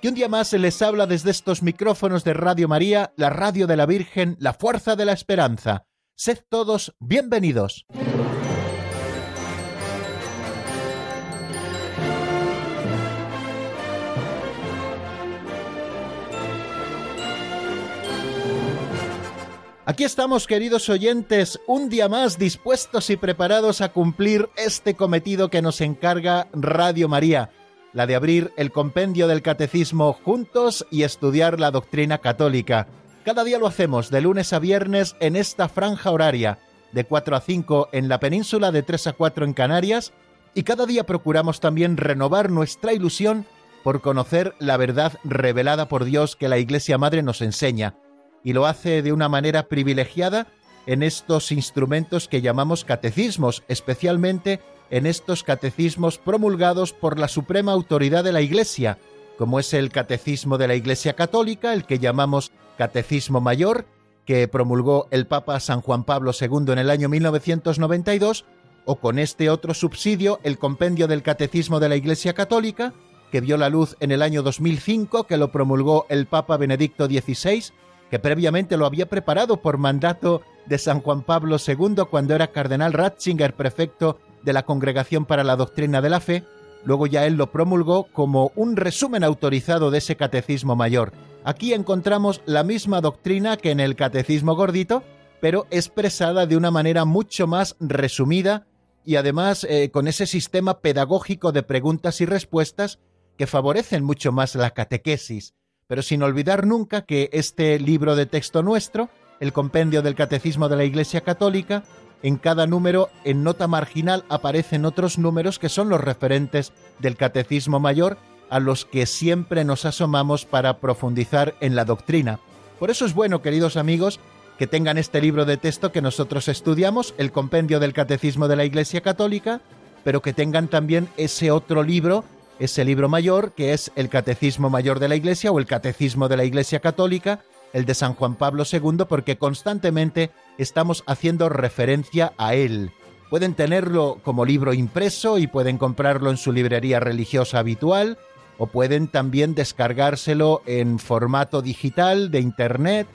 que un día más se les habla desde estos micrófonos de Radio María, la radio de la Virgen, la fuerza de la esperanza. Sed todos bienvenidos. Aquí estamos, queridos oyentes, un día más dispuestos y preparados a cumplir este cometido que nos encarga Radio María, la de abrir el compendio del catecismo juntos y estudiar la doctrina católica. Cada día lo hacemos de lunes a viernes en esta franja horaria, de 4 a 5 en la península, de 3 a 4 en Canarias, y cada día procuramos también renovar nuestra ilusión por conocer la verdad revelada por Dios que la Iglesia Madre nos enseña y lo hace de una manera privilegiada en estos instrumentos que llamamos catecismos, especialmente en estos catecismos promulgados por la suprema autoridad de la Iglesia, como es el Catecismo de la Iglesia Católica, el que llamamos Catecismo Mayor, que promulgó el Papa San Juan Pablo II en el año 1992, o con este otro subsidio, el Compendio del Catecismo de la Iglesia Católica, que vio la luz en el año 2005, que lo promulgó el Papa Benedicto XVI, que previamente lo había preparado por mandato de San Juan Pablo II cuando era cardenal Ratzinger, prefecto de la Congregación para la Doctrina de la Fe, luego ya él lo promulgó como un resumen autorizado de ese catecismo mayor. Aquí encontramos la misma doctrina que en el catecismo gordito, pero expresada de una manera mucho más resumida y además eh, con ese sistema pedagógico de preguntas y respuestas que favorecen mucho más la catequesis pero sin olvidar nunca que este libro de texto nuestro, el compendio del Catecismo de la Iglesia Católica, en cada número, en nota marginal, aparecen otros números que son los referentes del Catecismo Mayor a los que siempre nos asomamos para profundizar en la doctrina. Por eso es bueno, queridos amigos, que tengan este libro de texto que nosotros estudiamos, el compendio del Catecismo de la Iglesia Católica, pero que tengan también ese otro libro ese libro mayor, que es el Catecismo Mayor de la Iglesia o el Catecismo de la Iglesia Católica, el de San Juan Pablo II, porque constantemente estamos haciendo referencia a él. Pueden tenerlo como libro impreso y pueden comprarlo en su librería religiosa habitual, o pueden también descargárselo en formato digital de Internet.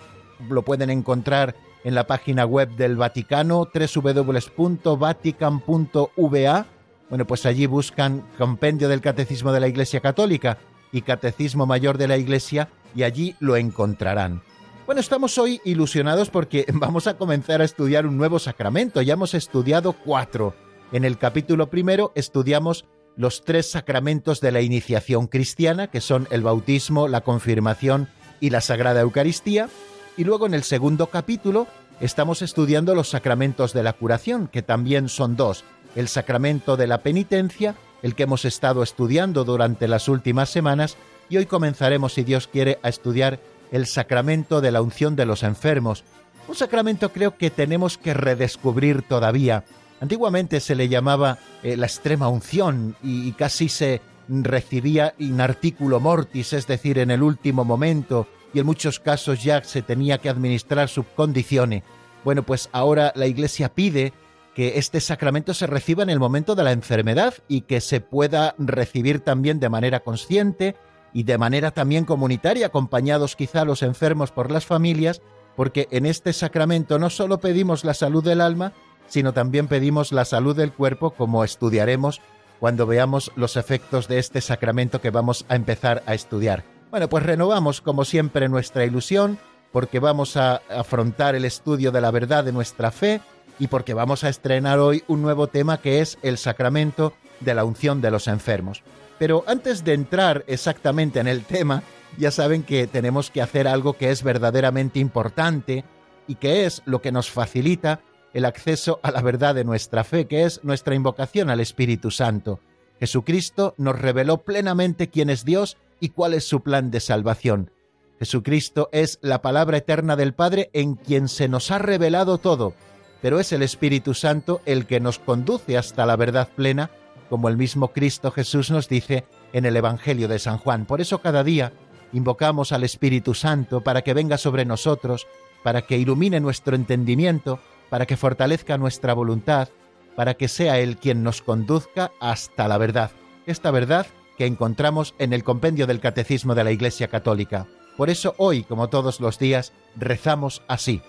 Lo pueden encontrar en la página web del Vaticano, www.vatican.va bueno, pues allí buscan Compendio del Catecismo de la Iglesia Católica y Catecismo Mayor de la Iglesia y allí lo encontrarán. Bueno, estamos hoy ilusionados porque vamos a comenzar a estudiar un nuevo sacramento. Ya hemos estudiado cuatro. En el capítulo primero estudiamos los tres sacramentos de la iniciación cristiana, que son el bautismo, la confirmación y la Sagrada Eucaristía. Y luego en el segundo capítulo estamos estudiando los sacramentos de la curación, que también son dos, el sacramento de la penitencia, el que hemos estado estudiando durante las últimas semanas, y hoy comenzaremos, si Dios quiere, a estudiar el sacramento de la unción de los enfermos. Un sacramento creo que tenemos que redescubrir todavía. Antiguamente se le llamaba eh, la extrema unción y, casi se recibía in articulo mortis, es decir, en el último momento, y en muchos casos ya se tenía que administrar sub condicione. Bueno, pues ahora la Iglesia pide que este sacramento se reciba en el momento de la enfermedad y que se pueda recibir también de manera consciente y de manera también comunitaria, acompañados quizá los enfermos por las familias, porque en este sacramento no solo pedimos la salud del alma, sino también pedimos la salud del cuerpo, como estudiaremos cuando veamos los efectos de este sacramento que vamos a empezar a estudiar. Bueno, pues renovamos como siempre nuestra ilusión, porque vamos a afrontar el estudio de la verdad de nuestra fe, y porque vamos a estrenar hoy un nuevo tema que es el sacramento de la unción de los enfermos. Pero antes de entrar exactamente en el tema, ya saben que tenemos que hacer algo que es verdaderamente importante y que es lo que nos facilita el acceso a la verdad de nuestra fe, que es nuestra invocación al Espíritu Santo. Jesucristo nos reveló plenamente quién es Dios y cuál es su plan de salvación. Jesucristo es la palabra eterna del Padre en quien se nos ha revelado todo, pero es el Espíritu Santo el que nos conduce hasta la verdad plena, como el mismo Cristo Jesús nos dice en el Evangelio de San Juan. Por eso cada día invocamos al Espíritu Santo para que venga sobre nosotros, para que ilumine nuestro entendimiento, para que fortalezca nuestra voluntad, para que sea Él quien nos conduzca hasta la verdad, esta verdad que encontramos en el compendio del Catecismo de la Iglesia Católica. Por eso hoy, como todos los días, rezamos así.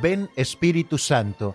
Ven Espíritu Santo,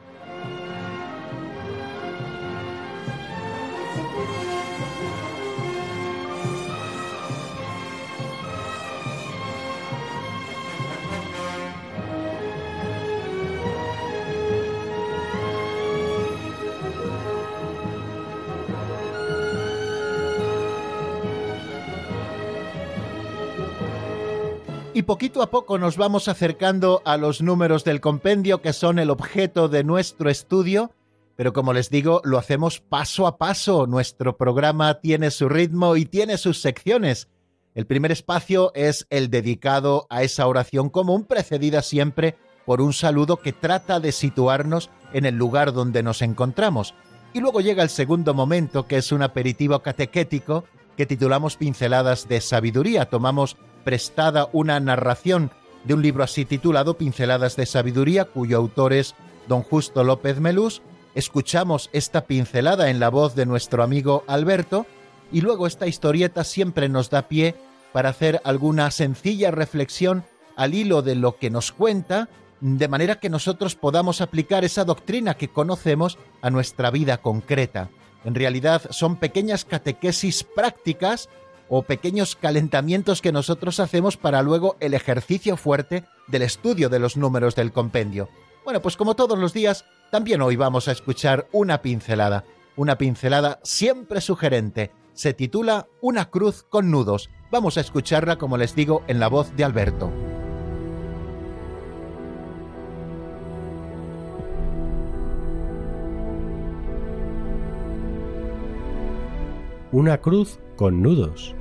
Poquito a poco nos vamos acercando a los números del compendio que son el objeto de nuestro estudio, pero como les digo, lo hacemos paso a paso. Nuestro programa tiene su ritmo y tiene sus secciones. El primer espacio es el dedicado a esa oración común, precedida siempre por un saludo que trata de situarnos en el lugar donde nos encontramos. Y luego llega el segundo momento, que es un aperitivo catequético que titulamos Pinceladas de Sabiduría. Tomamos prestada una narración de un libro así titulado Pinceladas de Sabiduría, cuyo autor es don Justo López Melús. Escuchamos esta pincelada en la voz de nuestro amigo Alberto y luego esta historieta siempre nos da pie para hacer alguna sencilla reflexión al hilo de lo que nos cuenta, de manera que nosotros podamos aplicar esa doctrina que conocemos a nuestra vida concreta. En realidad son pequeñas catequesis prácticas o pequeños calentamientos que nosotros hacemos para luego el ejercicio fuerte del estudio de los números del compendio. Bueno, pues como todos los días, también hoy vamos a escuchar una pincelada, una pincelada siempre sugerente. Se titula Una cruz con nudos. Vamos a escucharla, como les digo, en la voz de Alberto. Una cruz con nudos.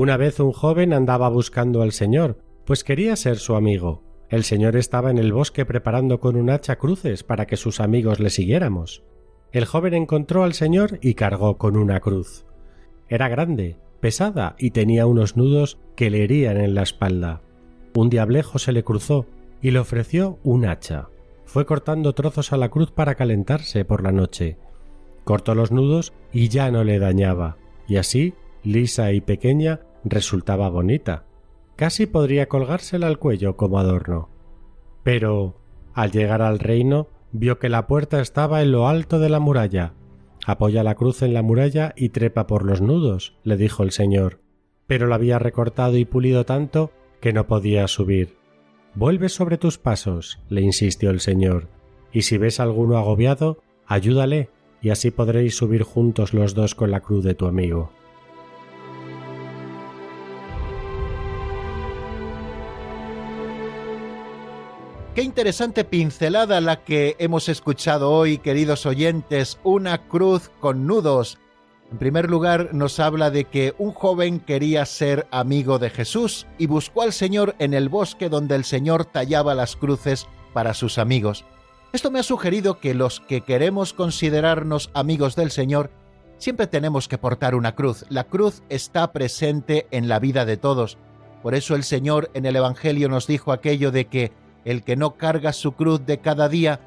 Una vez un joven andaba buscando al Señor, pues quería ser su amigo. El Señor estaba en el bosque preparando con un hacha cruces para que sus amigos le siguiéramos. El joven encontró al Señor y cargó con una cruz. Era grande, pesada y tenía unos nudos que le herían en la espalda. Un diablejo se le cruzó y le ofreció un hacha. Fue cortando trozos a la cruz para calentarse por la noche. Cortó los nudos y ya no le dañaba, y así lisa y pequeña, resultaba bonita. Casi podría colgársela al cuello como adorno. Pero, al llegar al reino, vio que la puerta estaba en lo alto de la muralla. Apoya la cruz en la muralla y trepa por los nudos, le dijo el señor. Pero la había recortado y pulido tanto que no podía subir. Vuelve sobre tus pasos, le insistió el señor, y si ves alguno agobiado, ayúdale, y así podréis subir juntos los dos con la cruz de tu amigo. Qué interesante pincelada la que hemos escuchado hoy, queridos oyentes, una cruz con nudos. En primer lugar, nos habla de que un joven quería ser amigo de Jesús y buscó al Señor en el bosque donde el Señor tallaba las cruces para sus amigos. Esto me ha sugerido que los que queremos considerarnos amigos del Señor siempre tenemos que portar una cruz. La cruz está presente en la vida de todos. Por eso el Señor en el Evangelio nos dijo aquello de que el que no carga su cruz de cada día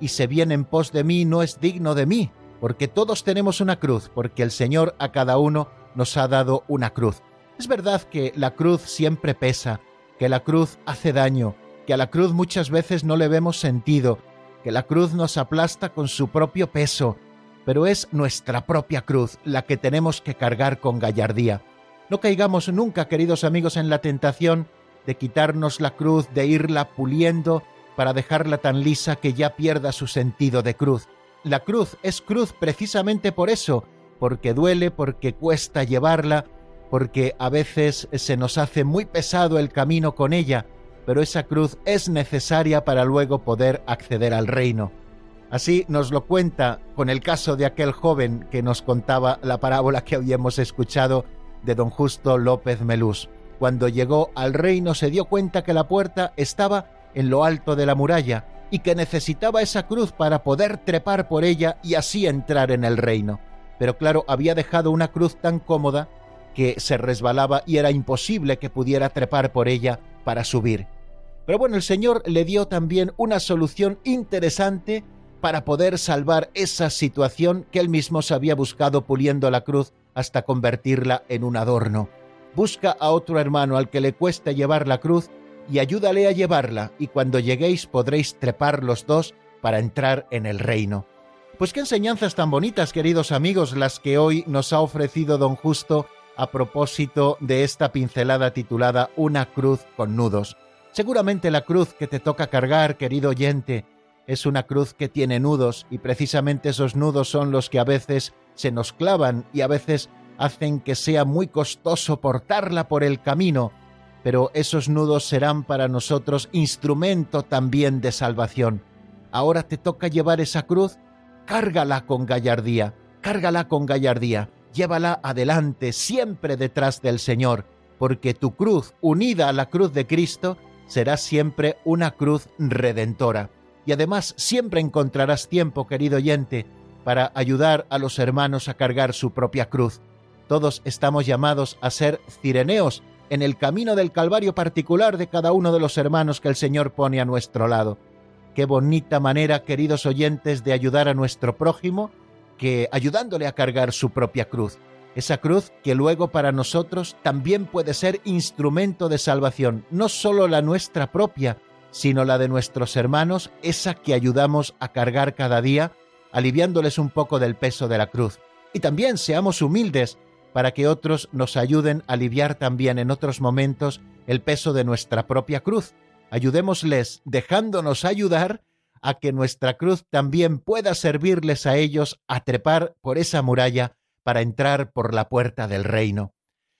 y se viene en pos de mí no es digno de mí, porque todos tenemos una cruz, porque el Señor a cada uno nos ha dado una cruz. Es verdad que la cruz siempre pesa, que la cruz hace daño, que a la cruz muchas veces no le vemos sentido, que la cruz nos aplasta con su propio peso, pero es nuestra propia cruz la que tenemos que cargar con gallardía. No caigamos nunca, queridos amigos, en la tentación de quitarnos la cruz, de irla puliendo para dejarla tan lisa que ya pierda su sentido de cruz. La cruz es cruz precisamente por eso, porque duele, porque cuesta llevarla, porque a veces se nos hace muy pesado el camino con ella, pero esa cruz es necesaria para luego poder acceder al reino. Así nos lo cuenta con el caso de aquel joven que nos contaba la parábola que habíamos escuchado de don Justo López Melús. Cuando llegó al reino se dio cuenta que la puerta estaba en lo alto de la muralla y que necesitaba esa cruz para poder trepar por ella y así entrar en el reino. Pero claro, había dejado una cruz tan cómoda que se resbalaba y era imposible que pudiera trepar por ella para subir. Pero bueno, el Señor le dio también una solución interesante para poder salvar esa situación que él mismo se había buscado puliendo la cruz hasta convertirla en un adorno. Busca a otro hermano al que le cueste llevar la cruz y ayúdale a llevarla, y cuando lleguéis podréis trepar los dos para entrar en el reino. Pues qué enseñanzas tan bonitas, queridos amigos, las que hoy nos ha ofrecido don Justo a propósito de esta pincelada titulada Una cruz con nudos. Seguramente la cruz que te toca cargar, querido oyente, es una cruz que tiene nudos y precisamente esos nudos son los que a veces se nos clavan y a veces hacen que sea muy costoso portarla por el camino, pero esos nudos serán para nosotros instrumento también de salvación. Ahora te toca llevar esa cruz, cárgala con gallardía, cárgala con gallardía, llévala adelante, siempre detrás del Señor, porque tu cruz, unida a la cruz de Cristo, será siempre una cruz redentora. Y además siempre encontrarás tiempo, querido oyente, para ayudar a los hermanos a cargar su propia cruz. Todos estamos llamados a ser cireneos en el camino del Calvario particular de cada uno de los hermanos que el Señor pone a nuestro lado. Qué bonita manera, queridos oyentes, de ayudar a nuestro prójimo que ayudándole a cargar su propia cruz. Esa cruz que luego para nosotros también puede ser instrumento de salvación, no solo la nuestra propia, sino la de nuestros hermanos, esa que ayudamos a cargar cada día, aliviándoles un poco del peso de la cruz. Y también seamos humildes para que otros nos ayuden a aliviar también en otros momentos el peso de nuestra propia cruz. Ayudémosles dejándonos ayudar a que nuestra cruz también pueda servirles a ellos a trepar por esa muralla para entrar por la puerta del reino.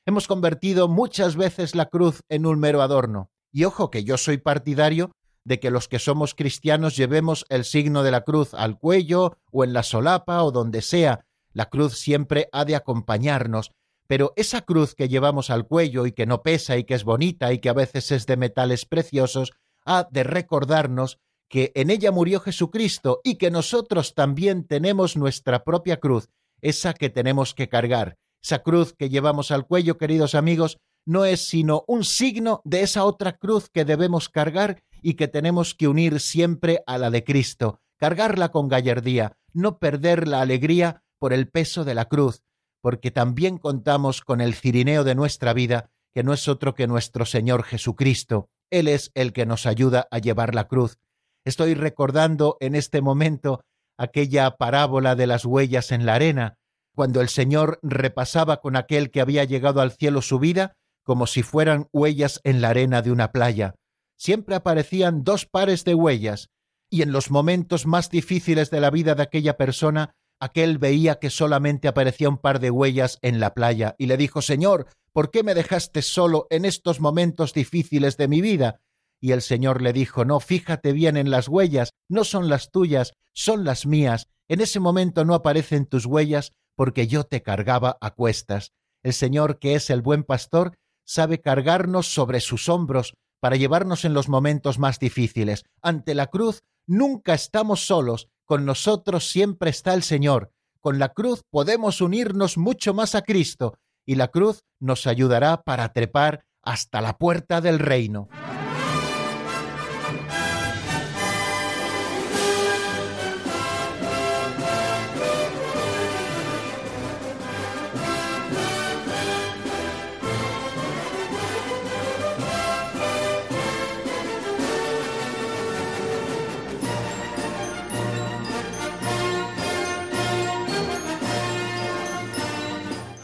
Hemos convertido muchas veces la cruz en un mero adorno. Y ojo que yo soy partidario de que los que somos cristianos llevemos el signo de la cruz al cuello o en la solapa o donde sea, la cruz siempre ha de acompañarnos, pero esa cruz que llevamos al cuello y que no pesa y que es bonita y que a veces es de metales preciosos, ha de recordarnos que en ella murió Jesucristo y que nosotros también tenemos nuestra propia cruz, esa que tenemos que cargar. Esa cruz que llevamos al cuello, queridos amigos, no es sino un signo de esa otra cruz que debemos cargar y que tenemos que unir siempre a la de Cristo, cargarla con gallardía, no perder la alegría por el peso de la cruz, porque también contamos con el cirineo de nuestra vida, que no es otro que nuestro Señor Jesucristo. Él es el que nos ayuda a llevar la cruz. Estoy recordando en este momento aquella parábola de las huellas en la arena, cuando el Señor repasaba con aquel que había llegado al cielo su vida como si fueran huellas en la arena de una playa. Siempre aparecían dos pares de huellas, y en los momentos más difíciles de la vida de aquella persona aquel veía que solamente aparecía un par de huellas en la playa y le dijo Señor, ¿por qué me dejaste solo en estos momentos difíciles de mi vida? Y el Señor le dijo No, fíjate bien en las huellas, no son las tuyas, son las mías. En ese momento no aparecen tus huellas porque yo te cargaba a cuestas. El Señor, que es el buen pastor, sabe cargarnos sobre sus hombros para llevarnos en los momentos más difíciles. Ante la cruz nunca estamos solos, con nosotros siempre está el Señor. Con la cruz podemos unirnos mucho más a Cristo y la cruz nos ayudará para trepar hasta la puerta del reino.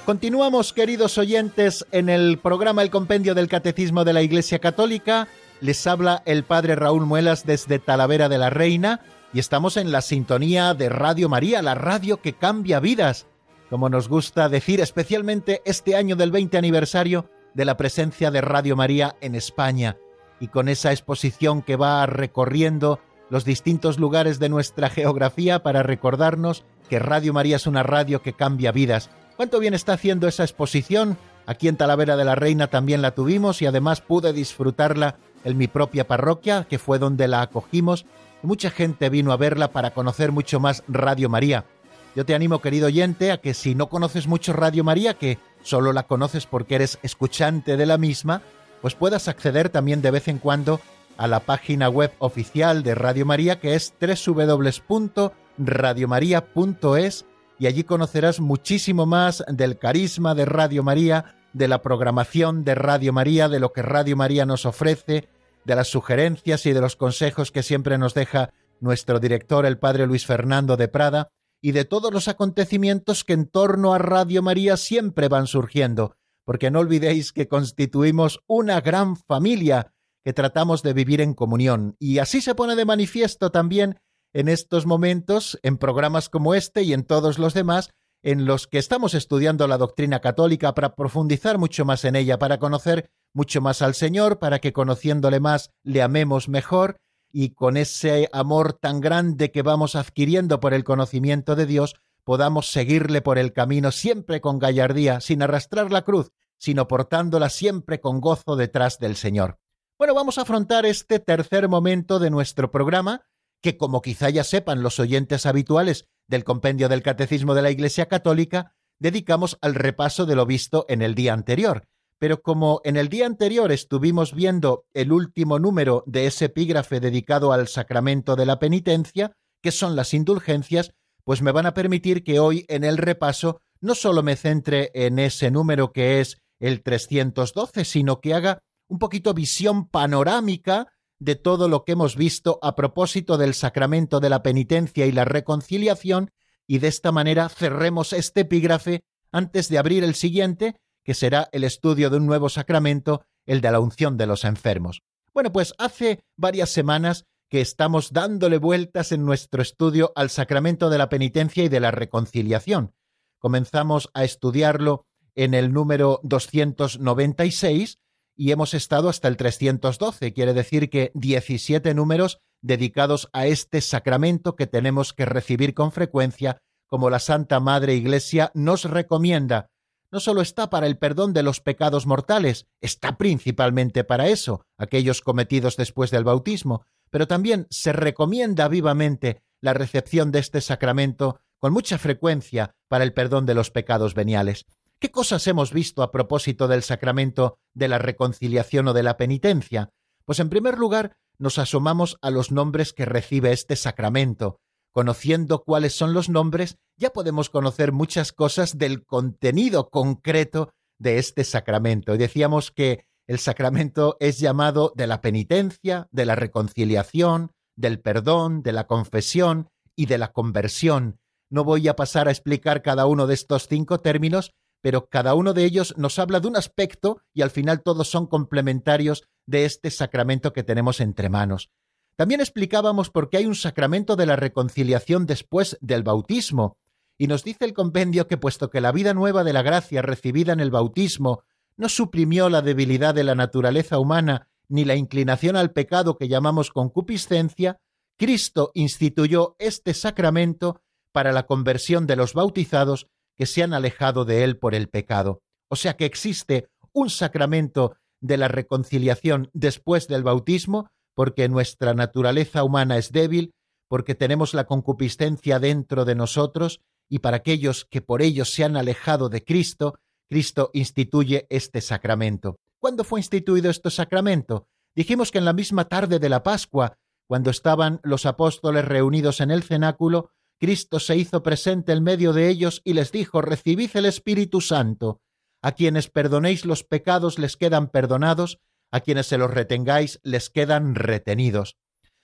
Continuamos, queridos oyentes, en el programa El Compendio del Catecismo de la Iglesia Católica. Les habla el Padre Raúl Muelas desde Talavera de la Reina y estamos en la sintonía de Radio María, la radio que cambia vidas, como nos gusta decir, especialmente este año del 20 aniversario de la presencia de Radio María en España y con esa exposición que va recorriendo los distintos lugares de nuestra geografía para recordarnos que Radio María es una radio que cambia vidas ¿Cuánto bien está haciendo esa exposición? Aquí en Talavera de la Reina también la tuvimos y además pude disfrutarla en mi propia parroquia, que fue donde la acogimos. mucha gente vino a verla para conocer mucho más Radio María. Yo te animo, querido oyente, a que si no conoces mucho Radio María, que solo la conoces porque eres escuchante de la misma, pues puedas acceder también de vez en cuando a la página web oficial de Radio María, que es www.radiomaria.es y allí conocerás muchísimo más del carisma de Radio María, de la programación de Radio María, de lo que Radio María nos ofrece, de las sugerencias y de los consejos que siempre nos deja nuestro director, el padre Luis Fernando de Prada, y de todos los acontecimientos que en torno a Radio María siempre van surgiendo, porque no olvidéis que constituimos una gran familia que tratamos de vivir en comunión, y así se pone de manifiesto también en estos momentos, en programas como este y en todos los demás, en los que estamos estudiando la doctrina católica para profundizar mucho más en ella, para conocer mucho más al Señor, para que conociéndole más le amemos mejor y con ese amor tan grande que vamos adquiriendo por el conocimiento de Dios, podamos seguirle por el camino siempre con gallardía, sin arrastrar la cruz, sino portándola siempre con gozo detrás del Señor. Bueno, vamos a afrontar este tercer momento de nuestro programa, que como quizá ya sepan los oyentes habituales del compendio del Catecismo de la Iglesia Católica, dedicamos al repaso de lo visto en el día anterior. Pero como en el día anterior estuvimos viendo el último número de ese epígrafe dedicado al sacramento de la penitencia, que son las indulgencias, pues me van a permitir que hoy en el repaso no solo me centre en ese número que es el 312, sino que haga un poquito visión panorámica de todo lo que hemos visto a propósito del sacramento de la penitencia y la reconciliación, y de esta manera cerremos este epígrafe antes de abrir el siguiente, que será el estudio de un nuevo sacramento, el de la unción de los enfermos. Bueno, pues hace varias semanas que estamos dándole vueltas en nuestro estudio al sacramento de la penitencia y de la reconciliación. Comenzamos a estudiarlo en el número 296 y hemos estado hasta el 312, quiere decir que 17 números dedicados a este sacramento que tenemos que recibir con frecuencia, como la Santa Madre Iglesia nos recomienda. No solo está para el perdón de los pecados mortales, está principalmente para eso, aquellos cometidos después del bautismo, pero también se recomienda vivamente la recepción de este sacramento con mucha frecuencia para el perdón de los pecados veniales. ¿Qué cosas hemos visto a propósito del sacramento de la reconciliación o de la penitencia? Pues en primer lugar, nos asomamos a los nombres que recibe este sacramento. Conociendo cuáles son los nombres, ya podemos conocer muchas cosas del contenido concreto de este sacramento. Y decíamos que el sacramento es llamado de la penitencia, de la reconciliación, del perdón, de la confesión y de la conversión. No voy a pasar a explicar cada uno de estos cinco términos, pero cada uno de ellos nos habla de un aspecto y al final todos son complementarios de este sacramento que tenemos entre manos. También explicábamos por qué hay un sacramento de la reconciliación después del bautismo, y nos dice el compendio que puesto que la vida nueva de la gracia recibida en el bautismo no suprimió la debilidad de la naturaleza humana ni la inclinación al pecado que llamamos concupiscencia, Cristo instituyó este sacramento para la conversión de los bautizados que se han alejado de él por el pecado. O sea que existe un sacramento de la reconciliación después del bautismo, porque nuestra naturaleza humana es débil, porque tenemos la concupiscencia dentro de nosotros, y para aquellos que por ello se han alejado de Cristo, Cristo instituye este sacramento. ¿Cuándo fue instituido este sacramento? Dijimos que en la misma tarde de la Pascua, cuando estaban los apóstoles reunidos en el cenáculo, Cristo se hizo presente en medio de ellos y les dijo, recibid el Espíritu Santo. A quienes perdonéis los pecados les quedan perdonados, a quienes se los retengáis les quedan retenidos.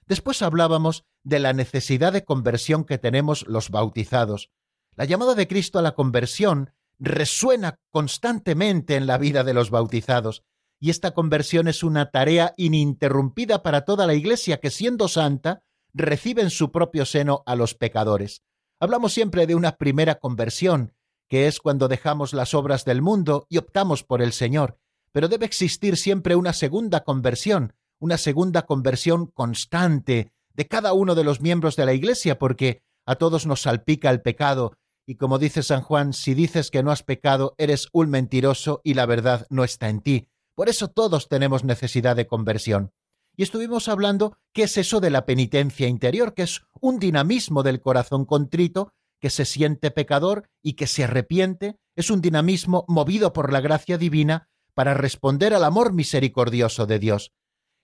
Después hablábamos de la necesidad de conversión que tenemos los bautizados. La llamada de Cristo a la conversión resuena constantemente en la vida de los bautizados, y esta conversión es una tarea ininterrumpida para toda la Iglesia que, siendo santa, recibe en su propio seno a los pecadores. Hablamos siempre de una primera conversión, que es cuando dejamos las obras del mundo y optamos por el Señor, pero debe existir siempre una segunda conversión, una segunda conversión constante de cada uno de los miembros de la Iglesia, porque a todos nos salpica el pecado, y como dice San Juan, si dices que no has pecado, eres un mentiroso y la verdad no está en ti. Por eso todos tenemos necesidad de conversión. Y estuvimos hablando qué es eso de la penitencia interior, que es un dinamismo del corazón contrito que se siente pecador y que se arrepiente, es un dinamismo movido por la gracia divina para responder al amor misericordioso de Dios.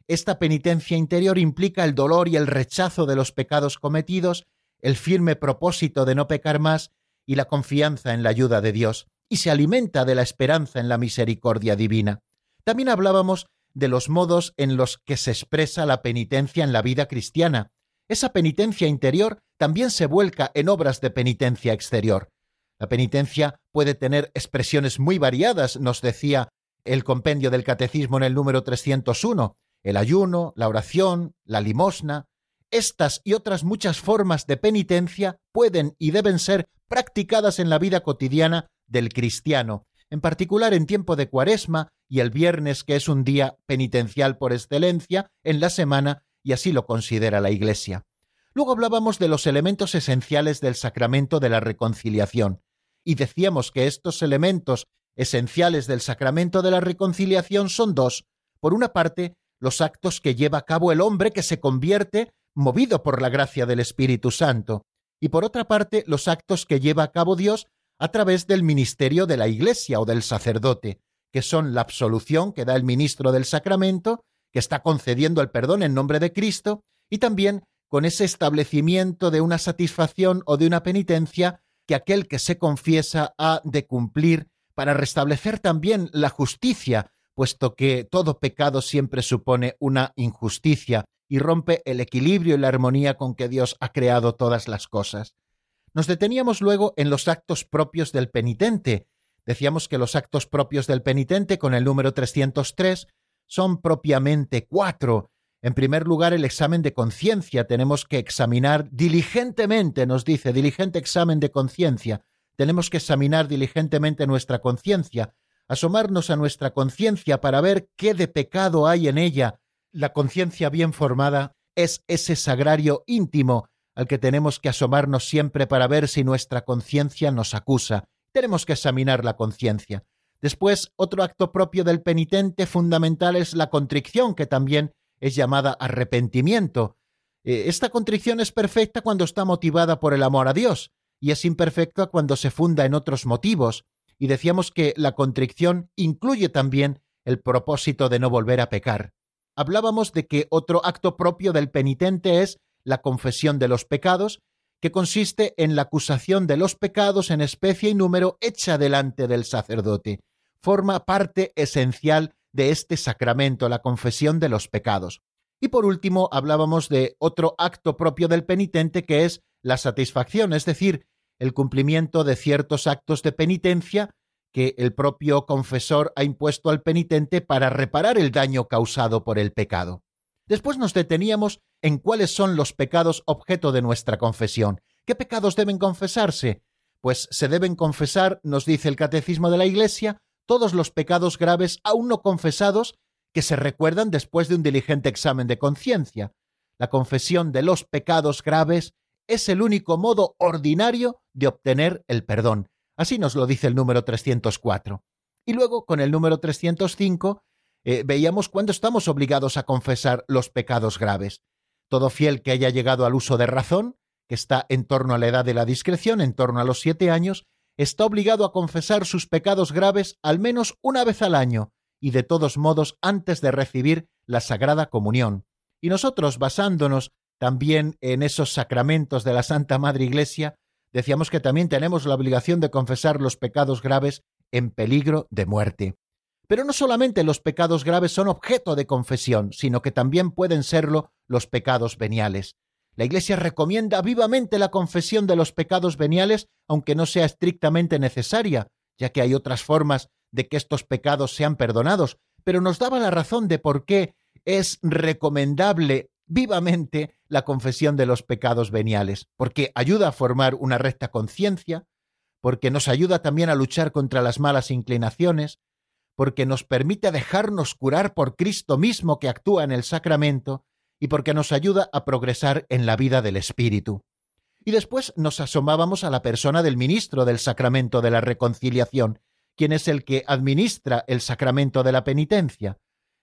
Esta penitencia interior implica el dolor y el rechazo de los pecados cometidos, el firme propósito de no pecar más y la confianza en la ayuda de Dios, y se alimenta de la esperanza en la misericordia divina. También hablábamos de los modos en los que se expresa la penitencia en la vida cristiana. Esa penitencia interior también se vuelca en obras de penitencia exterior. La penitencia puede tener expresiones muy variadas, nos decía el compendio del Catecismo en el número 301, el ayuno, la oración, la limosna. Estas y otras muchas formas de penitencia pueden y deben ser practicadas en la vida cotidiana del cristiano, en particular en tiempo de cuaresma y el viernes, que es un día penitencial por excelencia en la semana, y así lo considera la Iglesia. Luego hablábamos de los elementos esenciales del sacramento de la reconciliación, y decíamos que estos elementos esenciales del sacramento de la reconciliación son dos. Por una parte, los actos que lleva a cabo el hombre que se convierte movido por la gracia del Espíritu Santo, y por otra parte, los actos que lleva a cabo Dios a través del ministerio de la Iglesia o del sacerdote, que son la absolución que da el ministro del sacramento, que está concediendo el perdón en nombre de Cristo, y también con ese establecimiento de una satisfacción o de una penitencia que aquel que se confiesa ha de cumplir para restablecer también la justicia, puesto que todo pecado siempre supone una injusticia y rompe el equilibrio y la armonía con que Dios ha creado todas las cosas. Nos deteníamos luego en los actos propios del penitente. Decíamos que los actos propios del penitente, con el número 303, son propiamente cuatro. En primer lugar, el examen de conciencia. Tenemos que examinar diligentemente, nos dice, diligente examen de conciencia. Tenemos que examinar diligentemente nuestra conciencia, asomarnos a nuestra conciencia para ver qué de pecado hay en ella. La conciencia bien formada es ese sagrario íntimo al que tenemos que asomarnos siempre para ver si nuestra conciencia nos acusa. Tenemos que examinar la conciencia. Después, otro acto propio del penitente fundamental es la contrición, que también es llamada arrepentimiento. Eh, esta contrición es perfecta cuando está motivada por el amor a Dios y es imperfecta cuando se funda en otros motivos. Y decíamos que la contrición incluye también el propósito de no volver a pecar. Hablábamos de que otro acto propio del penitente es la confesión de los pecados, que consiste en la acusación de los pecados en especie y número hecha delante del sacerdote. Forma parte esencial de este sacramento, la confesión de los pecados. Y por último, hablábamos de otro acto propio del penitente que es la satisfacción, es decir, el cumplimiento de ciertos actos de penitencia que el propio confesor ha impuesto al penitente para reparar el daño causado por el pecado. Después nos deteníamos en cuáles son los pecados objeto de nuestra confesión. ¿Qué pecados deben confesarse? Pues se deben confesar, nos dice el Catecismo de la Iglesia, todos los pecados graves aún no confesados que se recuerdan después de un diligente examen de conciencia. La confesión de los pecados graves es el único modo ordinario de obtener el perdón. Así nos lo dice el número 304. Y luego, con el número 305, eh, veíamos cuándo estamos obligados a confesar los pecados graves. Todo fiel que haya llegado al uso de razón, que está en torno a la edad de la discreción, en torno a los siete años, está obligado a confesar sus pecados graves al menos una vez al año, y de todos modos antes de recibir la Sagrada Comunión. Y nosotros, basándonos también en esos sacramentos de la Santa Madre Iglesia, decíamos que también tenemos la obligación de confesar los pecados graves en peligro de muerte. Pero no solamente los pecados graves son objeto de confesión, sino que también pueden serlo los pecados veniales. La Iglesia recomienda vivamente la confesión de los pecados veniales, aunque no sea estrictamente necesaria, ya que hay otras formas de que estos pecados sean perdonados, pero nos daba la razón de por qué es recomendable vivamente la confesión de los pecados veniales, porque ayuda a formar una recta conciencia, porque nos ayuda también a luchar contra las malas inclinaciones, porque nos permite dejarnos curar por Cristo mismo que actúa en el sacramento y porque nos ayuda a progresar en la vida del Espíritu. Y después nos asomábamos a la persona del ministro del sacramento de la reconciliación, quien es el que administra el sacramento de la penitencia.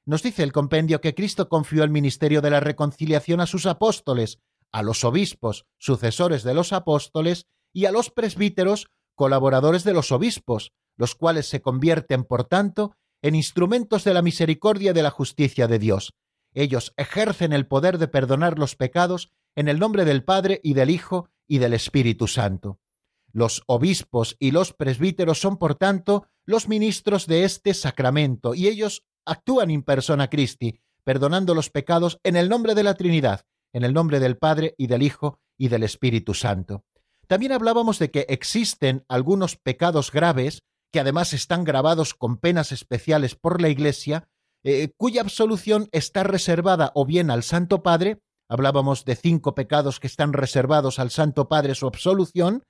Nos dice el compendio que Cristo confió el ministerio de la reconciliación a sus apóstoles, a los obispos, sucesores de los apóstoles, y a los presbíteros, colaboradores de los obispos, los cuales se convierten, por tanto, en instrumentos de la misericordia y de la justicia de Dios. Ellos ejercen el poder de perdonar los pecados en el nombre del Padre y del Hijo y del Espíritu Santo. Los obispos y los presbíteros son, por tanto, los ministros de este sacramento, y ellos actúan in persona Christi, perdonando los pecados en el nombre de la Trinidad, en el nombre del Padre y del Hijo y del Espíritu Santo. También hablábamos de que existen algunos pecados graves, que además están grabados con penas especiales por la Iglesia, eh, cuya absolución está reservada o bien al Santo Padre, hablábamos de cinco pecados que están reservados al Santo Padre su absolución,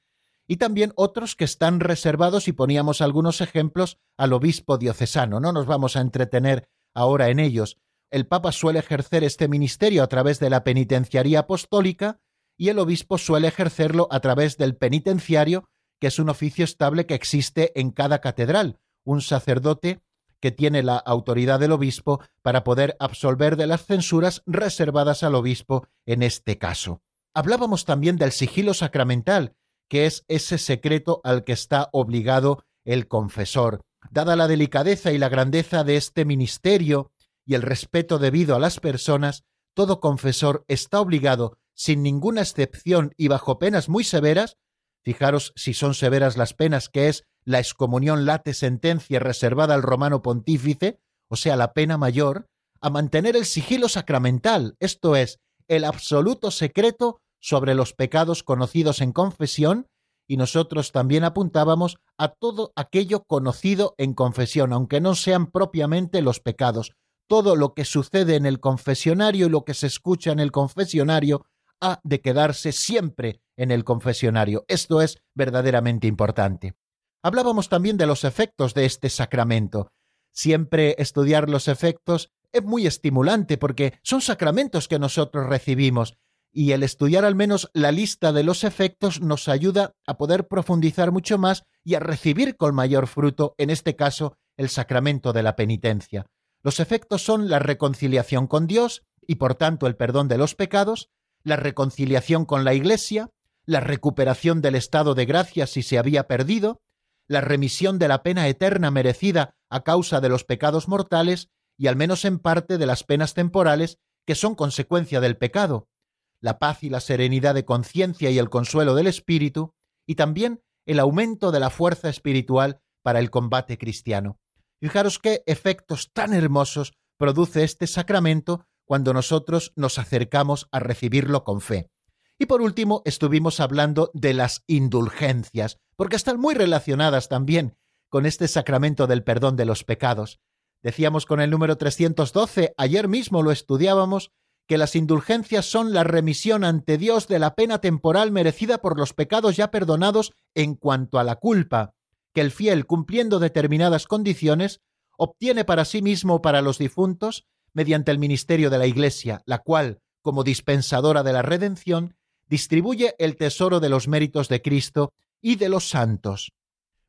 y también otros que están reservados y poníamos algunos ejemplos al obispo diocesano. No nos vamos a entretener ahora en ellos. El Papa suele ejercer este ministerio a través de la penitenciaría apostólica y el obispo suele ejercerlo a través del penitenciario, es un oficio estable que existe en cada catedral, un sacerdote que tiene la autoridad del obispo para poder absolver de las censuras reservadas al obispo en este caso. Hablábamos también del sigilo sacramental, que es ese secreto al que está obligado el confesor. Dada la delicadeza y la grandeza de este ministerio y el respeto debido a las personas, todo confesor está obligado, sin ninguna excepción y bajo penas muy severas, fijaros si son severas las penas, que es la excomunión late sentencia reservada al romano pontífice, o sea, la pena mayor, a mantener el sigilo sacramental, esto es, el absoluto secreto sobre los pecados conocidos en confesión y nosotros también apuntábamos a todo aquello conocido en confesión, aunque no sean propiamente los pecados. Todo lo que sucede en el confesionario y lo que se escucha en el confesionario ha de quedarse siempre en el confesionario. Esto es verdaderamente importante. Hablábamos también de los efectos de este sacramento. Siempre estudiar los efectos es muy estimulante porque son sacramentos que nosotros recibimos y el estudiar al menos la lista de los efectos nos ayuda a poder profundizar mucho más y a recibir con mayor fruto, en este caso, el sacramento de la penitencia. Los efectos son la reconciliación con Dios y por tanto el perdón de los pecados, la reconciliación con la Iglesia, la recuperación del estado de gracia si se había perdido, la remisión de la pena eterna merecida a causa de los pecados mortales y al menos en parte de las penas temporales que son consecuencia del pecado, la paz y la serenidad de conciencia y el consuelo del espíritu, y también el aumento de la fuerza espiritual para el combate cristiano. Fijaros qué efectos tan hermosos produce este sacramento cuando nosotros nos acercamos a recibirlo con fe. Y por último, estuvimos hablando de las indulgencias, porque están muy relacionadas también con este sacramento del perdón de los pecados. Decíamos con el número 312, ayer mismo lo estudiábamos, que las indulgencias son la remisión ante Dios de la pena temporal merecida por los pecados ya perdonados en cuanto a la culpa, que el fiel, cumpliendo determinadas condiciones, obtiene para sí mismo o para los difuntos mediante el ministerio de la Iglesia, la cual, como dispensadora de la redención, distribuye el tesoro de los méritos de Cristo y de los santos.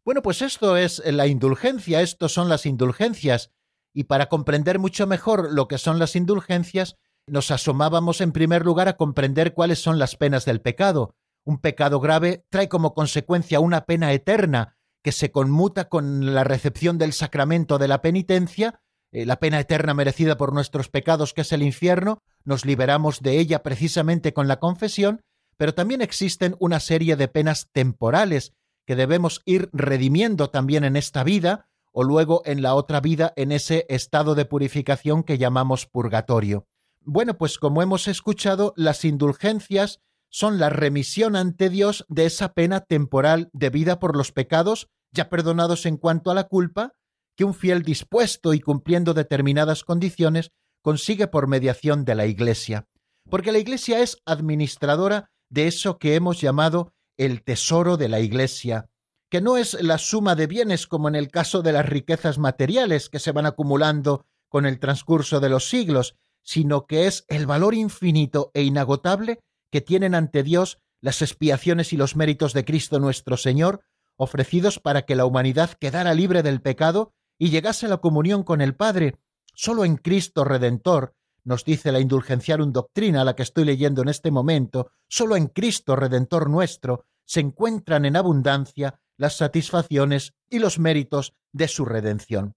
Bueno, pues esto es la indulgencia, estos son las indulgencias, y para comprender mucho mejor lo que son las indulgencias, nos asomábamos en primer lugar a comprender cuáles son las penas del pecado. Un pecado grave trae como consecuencia una pena eterna que se conmuta con la recepción del sacramento de la penitencia, eh, la pena eterna merecida por nuestros pecados que es el infierno, nos liberamos de ella precisamente con la confesión, pero también existen una serie de penas temporales que debemos ir redimiendo también en esta vida o luego en la otra vida en ese estado de purificación que llamamos purgatorio. Bueno, pues como hemos escuchado, las indulgencias son la remisión ante Dios de esa pena temporal debida por los pecados ya perdonados en cuanto a la culpa, que un fiel dispuesto y cumpliendo determinadas condiciones consigue por mediación de la Iglesia. Porque la Iglesia es administradora de eso que hemos llamado el tesoro de la Iglesia, que no es la suma de bienes como en el caso de las riquezas materiales que se van acumulando con el transcurso de los siglos, sino que es el valor infinito e inagotable que tienen ante Dios las expiaciones y los méritos de Cristo nuestro Señor, ofrecidos para que la humanidad quedara libre del pecado y llegase a la comunión con el Padre. Solo en Cristo Redentor, nos dice la Indulgenciarum Doctrina, la que estoy leyendo en este momento, solo en Cristo Redentor nuestro se encuentran en abundancia las satisfacciones y los méritos de su redención.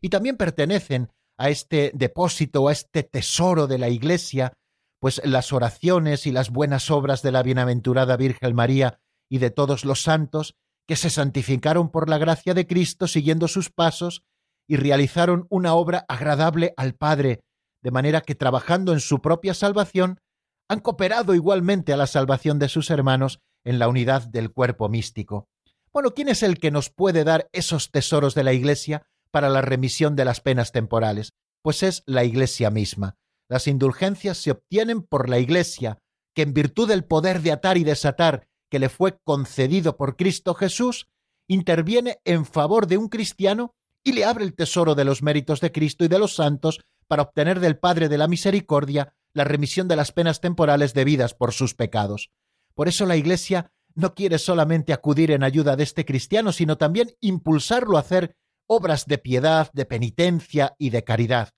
Y también pertenecen a este depósito, a este tesoro de la Iglesia, pues las oraciones y las buenas obras de la bienaventurada Virgen María y de todos los santos, que se santificaron por la gracia de Cristo siguiendo sus pasos y realizaron una obra agradable al Padre, de manera que trabajando en su propia salvación, han cooperado igualmente a la salvación de sus hermanos en la unidad del cuerpo místico. Bueno, ¿quién es el que nos puede dar esos tesoros de la Iglesia para la remisión de las penas temporales? Pues es la Iglesia misma. Las indulgencias se obtienen por la Iglesia, que en virtud del poder de atar y desatar que le fue concedido por Cristo Jesús, interviene en favor de un cristiano y le abre el tesoro de los méritos de Cristo y de los santos para obtener del Padre de la Misericordia la remisión de las penas temporales debidas por sus pecados. Por eso la Iglesia no quiere solamente acudir en ayuda de este cristiano, sino también impulsarlo a hacer obras de piedad, de penitencia y de caridad.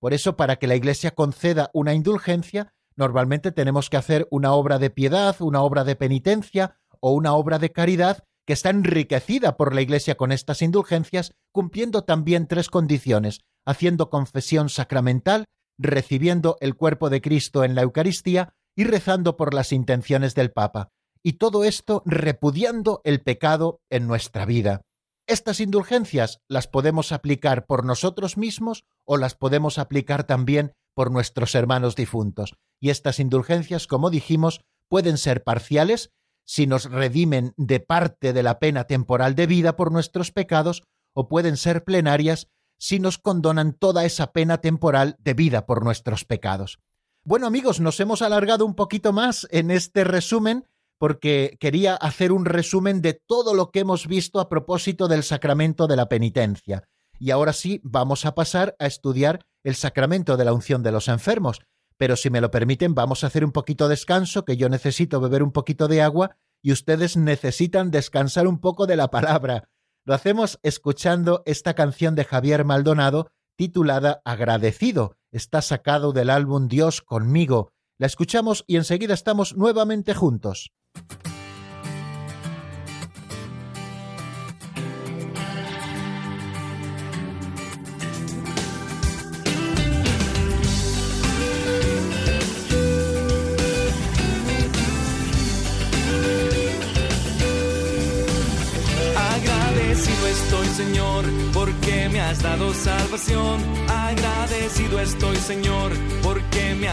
Por eso, para que la Iglesia conceda una indulgencia, normalmente tenemos que hacer una obra de piedad, una obra de penitencia o una obra de caridad que está enriquecida por la Iglesia con estas indulgencias, cumpliendo también tres condiciones, haciendo confesión sacramental, recibiendo el cuerpo de Cristo en la Eucaristía y rezando por las intenciones del Papa. Y todo esto repudiando el pecado en nuestra vida. Estas indulgencias las podemos aplicar por nosotros mismos o las podemos aplicar también por nuestros hermanos difuntos. Y estas indulgencias, como dijimos, pueden ser parciales, si nos redimen de parte de la pena temporal de vida por nuestros pecados, o pueden ser plenarias si nos condonan toda esa pena temporal de vida por nuestros pecados. Bueno amigos, nos hemos alargado un poquito más en este resumen porque quería hacer un resumen de todo lo que hemos visto a propósito del sacramento de la penitencia. Y ahora sí, vamos a pasar a estudiar el sacramento de la unción de los enfermos. Pero si me lo permiten, vamos a hacer un poquito de descanso, que yo necesito beber un poquito de agua y ustedes necesitan descansar un poco de la palabra. Lo hacemos escuchando esta canción de Javier Maldonado titulada Agradecido. Está sacado del álbum Dios conmigo. La escuchamos y enseguida estamos nuevamente juntos.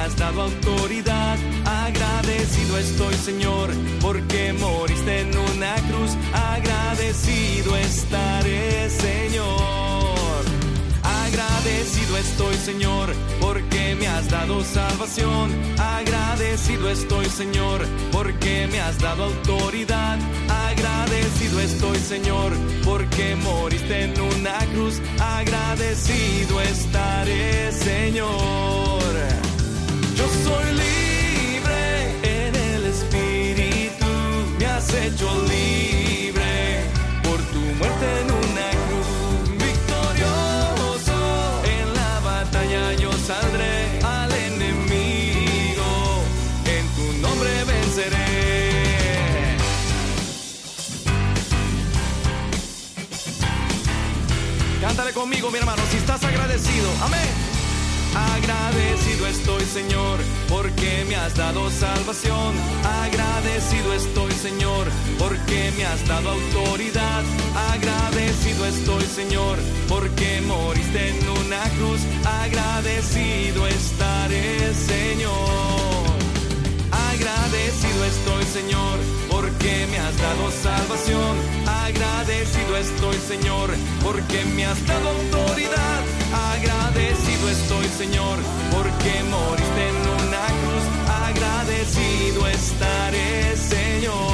Has dado autoridad. Agradecido estoy, Señor, porque moriste en una cruz. Agradecido estaré, Señor. Agradecido estoy, Señor, porque me has dado salvación. Agradecido estoy, Señor, porque me has dado autoridad. Agradecido estoy, Señor, porque moriste en una cruz. Agradecido estaré, Señor. Yo soy libre en el Espíritu, me has hecho libre por tu muerte en una cruz. Victorioso en la batalla yo saldré al enemigo, en tu nombre venceré. Cántale conmigo, mi hermano, si estás agradecido. Amén. Agradecido estoy, Señor, porque me has dado salvación. Agradecido estoy, Señor, porque me has dado autoridad. Agradecido estoy, Señor, porque moriste en una cruz. Agradecido estaré, Señor. Agradecido estoy, Señor, porque me has dado salvación. Agradecido estoy, Señor, porque me has dado autoridad. Agradecido estoy, Señor, porque moriste en una cruz. Agradecido estaré, Señor.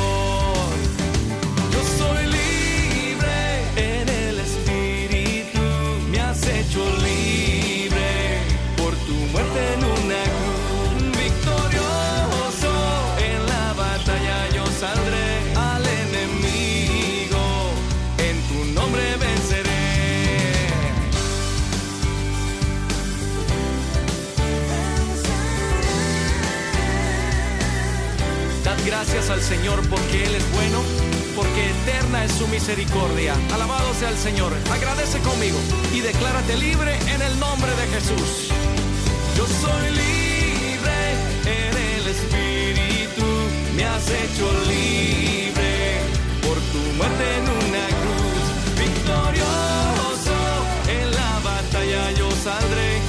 Gracias al Señor porque Él es bueno, porque eterna es su misericordia. Alabado sea el Señor. Agradece conmigo y declárate libre en el nombre de Jesús. Yo soy libre en el Espíritu, me has hecho libre por tu muerte en una cruz. Victorioso en la batalla yo saldré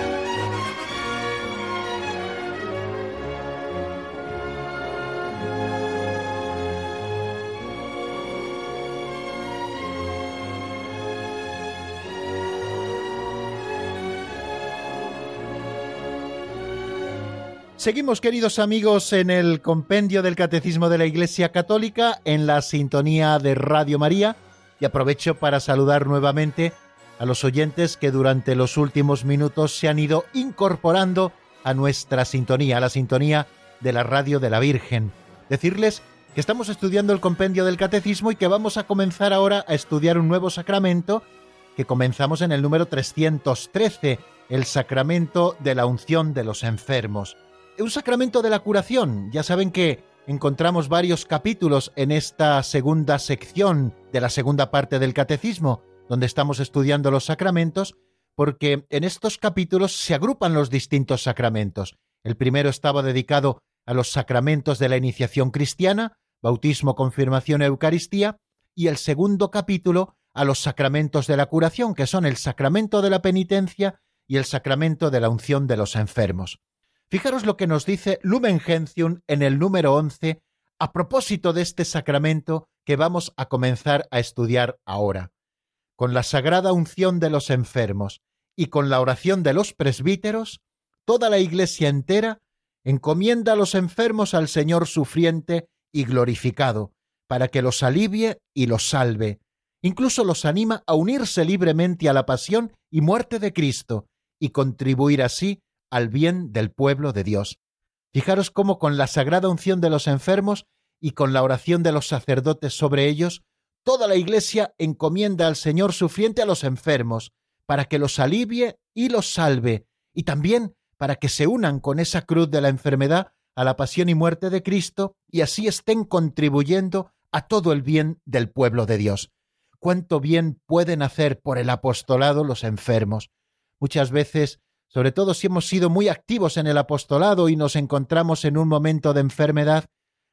Seguimos, queridos amigos, en el compendio del Catecismo de la Iglesia Católica, en la sintonía de Radio María, y aprovecho para saludar nuevamente a los oyentes que durante los últimos minutos se han ido incorporando a nuestra sintonía, a la sintonía de la Radio de la Virgen. Decirles que estamos estudiando el compendio del Catecismo y que vamos a comenzar ahora a estudiar un nuevo sacramento que comenzamos en el número 313, el sacramento de la unción de los enfermos un sacramento de la curación. Ya saben que encontramos varios capítulos en esta segunda sección de la segunda parte del catecismo, donde estamos estudiando los sacramentos, porque en estos capítulos se agrupan los distintos sacramentos. El primero estaba dedicado a los sacramentos de la iniciación cristiana, bautismo, confirmación, Eucaristía, y el segundo capítulo a los sacramentos de la curación, que son el sacramento de la penitencia y el sacramento de la unción de los enfermos. Fijaros lo que nos dice Lumen Gentium en el número 11 a propósito de este sacramento que vamos a comenzar a estudiar ahora. Con la sagrada unción de los enfermos y con la oración de los presbíteros, toda la Iglesia entera encomienda a los enfermos al Señor sufriente y glorificado, para que los alivie y los salve. Incluso los anima a unirse libremente a la pasión y muerte de Cristo y contribuir así al bien del pueblo de Dios. Fijaros cómo con la sagrada unción de los enfermos y con la oración de los sacerdotes sobre ellos, toda la Iglesia encomienda al Señor sufriente a los enfermos, para que los alivie y los salve, y también para que se unan con esa cruz de la enfermedad a la pasión y muerte de Cristo, y así estén contribuyendo a todo el bien del pueblo de Dios. Cuánto bien pueden hacer por el apostolado los enfermos. Muchas veces sobre todo si hemos sido muy activos en el apostolado y nos encontramos en un momento de enfermedad,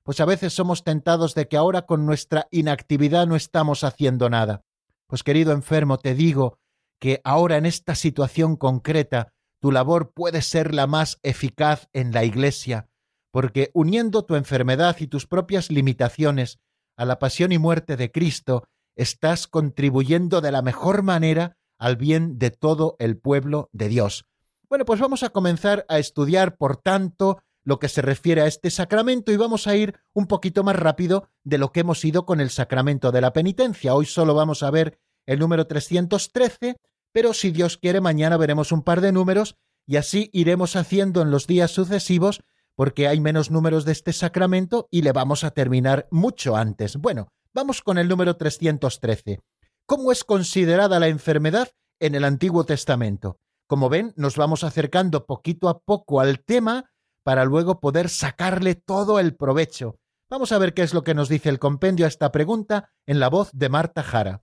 pues a veces somos tentados de que ahora con nuestra inactividad no estamos haciendo nada. Pues querido enfermo, te digo que ahora en esta situación concreta tu labor puede ser la más eficaz en la Iglesia, porque uniendo tu enfermedad y tus propias limitaciones a la pasión y muerte de Cristo, estás contribuyendo de la mejor manera al bien de todo el pueblo de Dios. Bueno, pues vamos a comenzar a estudiar, por tanto, lo que se refiere a este sacramento y vamos a ir un poquito más rápido de lo que hemos ido con el sacramento de la penitencia. Hoy solo vamos a ver el número 313, pero si Dios quiere, mañana veremos un par de números y así iremos haciendo en los días sucesivos porque hay menos números de este sacramento y le vamos a terminar mucho antes. Bueno, vamos con el número 313. ¿Cómo es considerada la enfermedad en el Antiguo Testamento? Como ven, nos vamos acercando poquito a poco al tema para luego poder sacarle todo el provecho. Vamos a ver qué es lo que nos dice el compendio a esta pregunta en la voz de Marta Jara.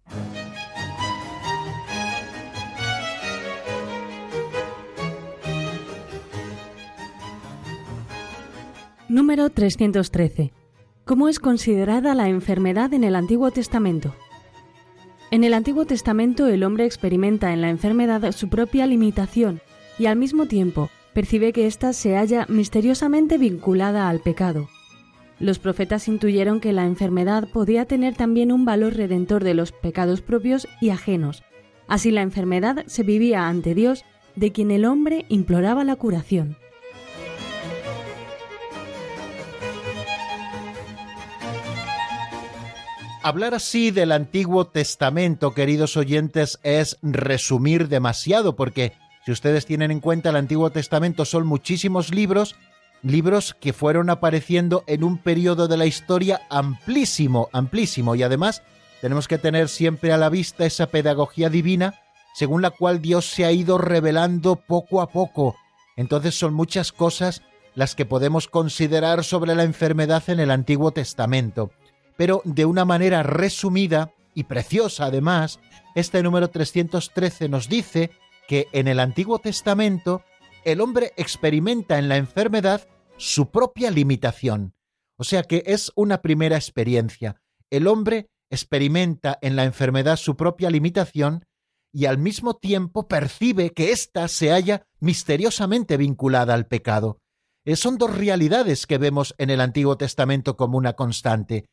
Número 313. ¿Cómo es considerada la enfermedad en el Antiguo Testamento? En el Antiguo Testamento el hombre experimenta en la enfermedad su propia limitación y al mismo tiempo percibe que ésta se halla misteriosamente vinculada al pecado. Los profetas intuyeron que la enfermedad podía tener también un valor redentor de los pecados propios y ajenos. Así la enfermedad se vivía ante Dios, de quien el hombre imploraba la curación. Hablar así del Antiguo Testamento, queridos oyentes, es resumir demasiado, porque si ustedes tienen en cuenta el Antiguo Testamento son muchísimos libros, libros que fueron apareciendo en un periodo de la historia amplísimo, amplísimo, y además tenemos que tener siempre a la vista esa pedagogía divina según la cual Dios se ha ido revelando poco a poco. Entonces son muchas cosas las que podemos considerar sobre la enfermedad en el Antiguo Testamento pero de una manera resumida y preciosa además, este número 313 nos dice que en el Antiguo Testamento el hombre experimenta en la enfermedad su propia limitación. O sea que es una primera experiencia. El hombre experimenta en la enfermedad su propia limitación y al mismo tiempo percibe que ésta se halla misteriosamente vinculada al pecado. Eh, son dos realidades que vemos en el Antiguo Testamento como una constante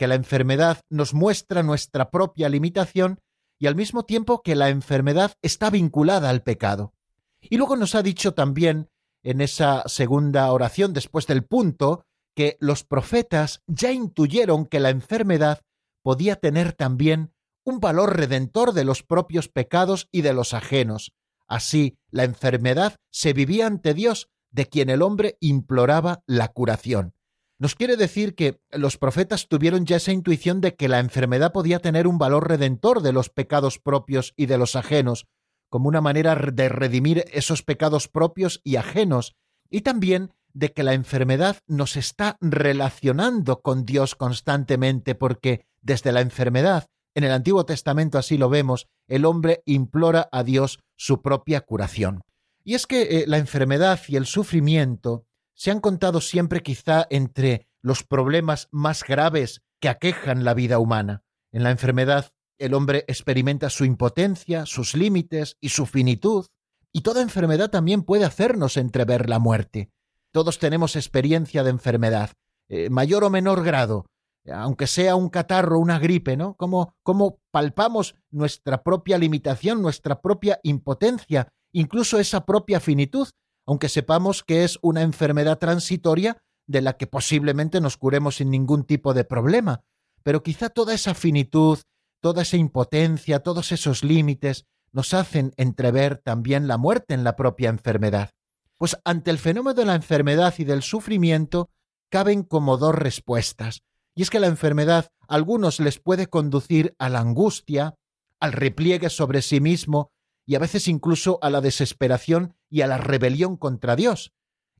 que la enfermedad nos muestra nuestra propia limitación y al mismo tiempo que la enfermedad está vinculada al pecado. Y luego nos ha dicho también en esa segunda oración después del punto que los profetas ya intuyeron que la enfermedad podía tener también un valor redentor de los propios pecados y de los ajenos. Así, la enfermedad se vivía ante Dios, de quien el hombre imploraba la curación. Nos quiere decir que los profetas tuvieron ya esa intuición de que la enfermedad podía tener un valor redentor de los pecados propios y de los ajenos, como una manera de redimir esos pecados propios y ajenos, y también de que la enfermedad nos está relacionando con Dios constantemente, porque desde la enfermedad, en el Antiguo Testamento así lo vemos, el hombre implora a Dios su propia curación. Y es que eh, la enfermedad y el sufrimiento se han contado siempre quizá entre los problemas más graves que aquejan la vida humana. En la enfermedad el hombre experimenta su impotencia, sus límites y su finitud, y toda enfermedad también puede hacernos entrever la muerte. Todos tenemos experiencia de enfermedad, eh, mayor o menor grado, aunque sea un catarro, una gripe, ¿no? Como, como palpamos nuestra propia limitación, nuestra propia impotencia, incluso esa propia finitud, aunque sepamos que es una enfermedad transitoria de la que posiblemente nos curemos sin ningún tipo de problema. Pero quizá toda esa finitud, toda esa impotencia, todos esos límites nos hacen entrever también la muerte en la propia enfermedad. Pues ante el fenómeno de la enfermedad y del sufrimiento caben como dos respuestas. Y es que la enfermedad a algunos les puede conducir a la angustia, al repliegue sobre sí mismo y a veces incluso a la desesperación y a la rebelión contra Dios.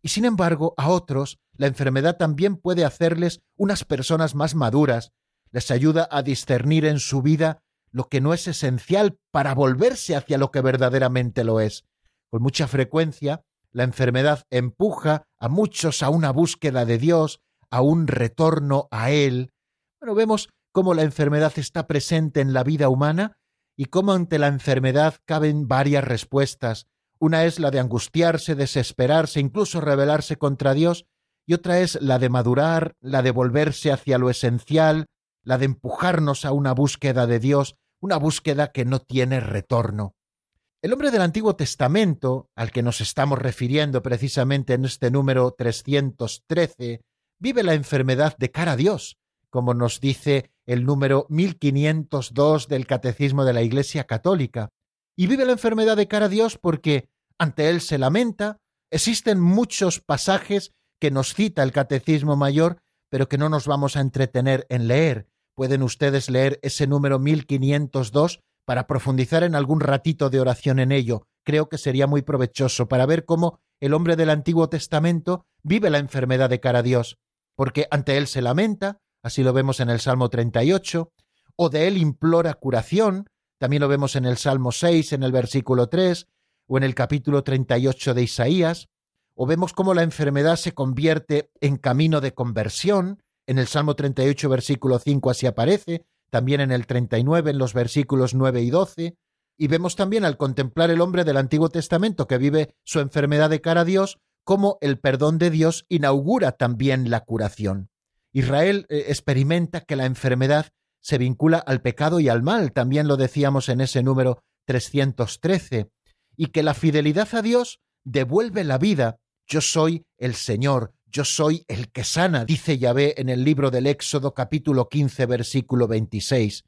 Y sin embargo, a otros, la enfermedad también puede hacerles unas personas más maduras, les ayuda a discernir en su vida lo que no es esencial para volverse hacia lo que verdaderamente lo es. Con mucha frecuencia, la enfermedad empuja a muchos a una búsqueda de Dios, a un retorno a Él. Bueno, vemos cómo la enfermedad está presente en la vida humana y cómo ante la enfermedad caben varias respuestas. Una es la de angustiarse, desesperarse, incluso rebelarse contra Dios, y otra es la de madurar, la de volverse hacia lo esencial, la de empujarnos a una búsqueda de Dios, una búsqueda que no tiene retorno. El hombre del Antiguo Testamento, al que nos estamos refiriendo precisamente en este número 313, vive la enfermedad de cara a Dios, como nos dice el número 1502 del Catecismo de la Iglesia Católica, y vive la enfermedad de cara a Dios porque ante Él se lamenta, existen muchos pasajes que nos cita el Catecismo Mayor, pero que no nos vamos a entretener en leer. Pueden ustedes leer ese número 1502 para profundizar en algún ratito de oración en ello. Creo que sería muy provechoso para ver cómo el hombre del Antiguo Testamento vive la enfermedad de cara a Dios porque ante él se lamenta, así lo vemos en el Salmo 38, o de él implora curación, también lo vemos en el Salmo 6, en el versículo 3, o en el capítulo 38 de Isaías, o vemos cómo la enfermedad se convierte en camino de conversión, en el Salmo 38, versículo 5 así aparece, también en el 39, en los versículos 9 y 12, y vemos también al contemplar el hombre del Antiguo Testamento que vive su enfermedad de cara a Dios, cómo el perdón de Dios inaugura también la curación. Israel eh, experimenta que la enfermedad se vincula al pecado y al mal, también lo decíamos en ese número 313, y que la fidelidad a Dios devuelve la vida. Yo soy el Señor, yo soy el que sana, dice Yahvé en el libro del Éxodo capítulo 15 versículo 26.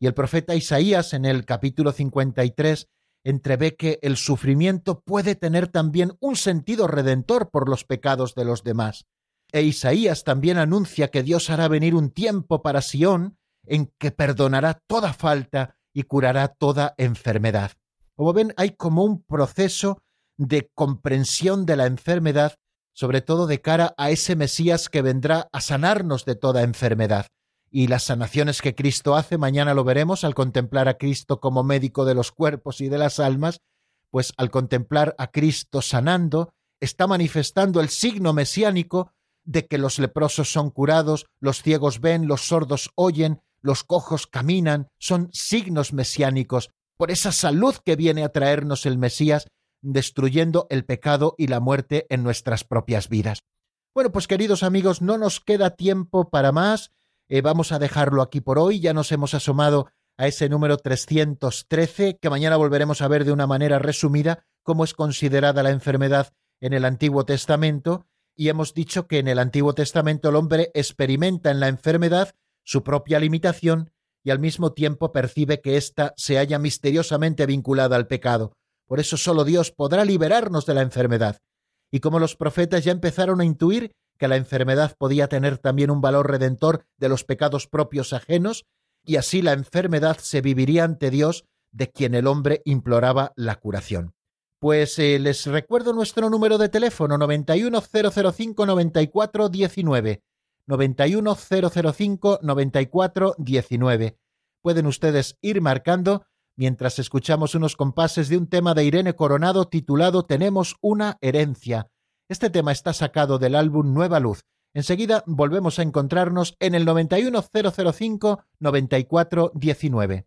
Y el profeta Isaías en el capítulo 53 entrevé que el sufrimiento puede tener también un sentido redentor por los pecados de los demás. E Isaías también anuncia que Dios hará venir un tiempo para Sión en que perdonará toda falta y curará toda enfermedad. Como ven, hay como un proceso de comprensión de la enfermedad, sobre todo de cara a ese Mesías que vendrá a sanarnos de toda enfermedad. Y las sanaciones que Cristo hace, mañana lo veremos al contemplar a Cristo como médico de los cuerpos y de las almas, pues al contemplar a Cristo sanando, está manifestando el signo mesiánico de que los leprosos son curados, los ciegos ven, los sordos oyen, los cojos caminan, son signos mesiánicos por esa salud que viene a traernos el Mesías, destruyendo el pecado y la muerte en nuestras propias vidas. Bueno, pues queridos amigos, no nos queda tiempo para más. Eh, vamos a dejarlo aquí por hoy. Ya nos hemos asomado a ese número 313, que mañana volveremos a ver de una manera resumida cómo es considerada la enfermedad en el Antiguo Testamento. Y hemos dicho que en el Antiguo Testamento el hombre experimenta en la enfermedad su propia limitación y al mismo tiempo percibe que ésta se halla misteriosamente vinculada al pecado. Por eso solo Dios podrá liberarnos de la enfermedad. Y como los profetas ya empezaron a intuir que la enfermedad podía tener también un valor redentor de los pecados propios ajenos, y así la enfermedad se viviría ante Dios de quien el hombre imploraba la curación. Pues eh, les recuerdo nuestro número de teléfono 910059419 91005 9419. Pueden ustedes ir marcando mientras escuchamos unos compases de un tema de Irene Coronado titulado Tenemos una herencia. Este tema está sacado del álbum Nueva Luz. Enseguida volvemos a encontrarnos en el 91005 9419.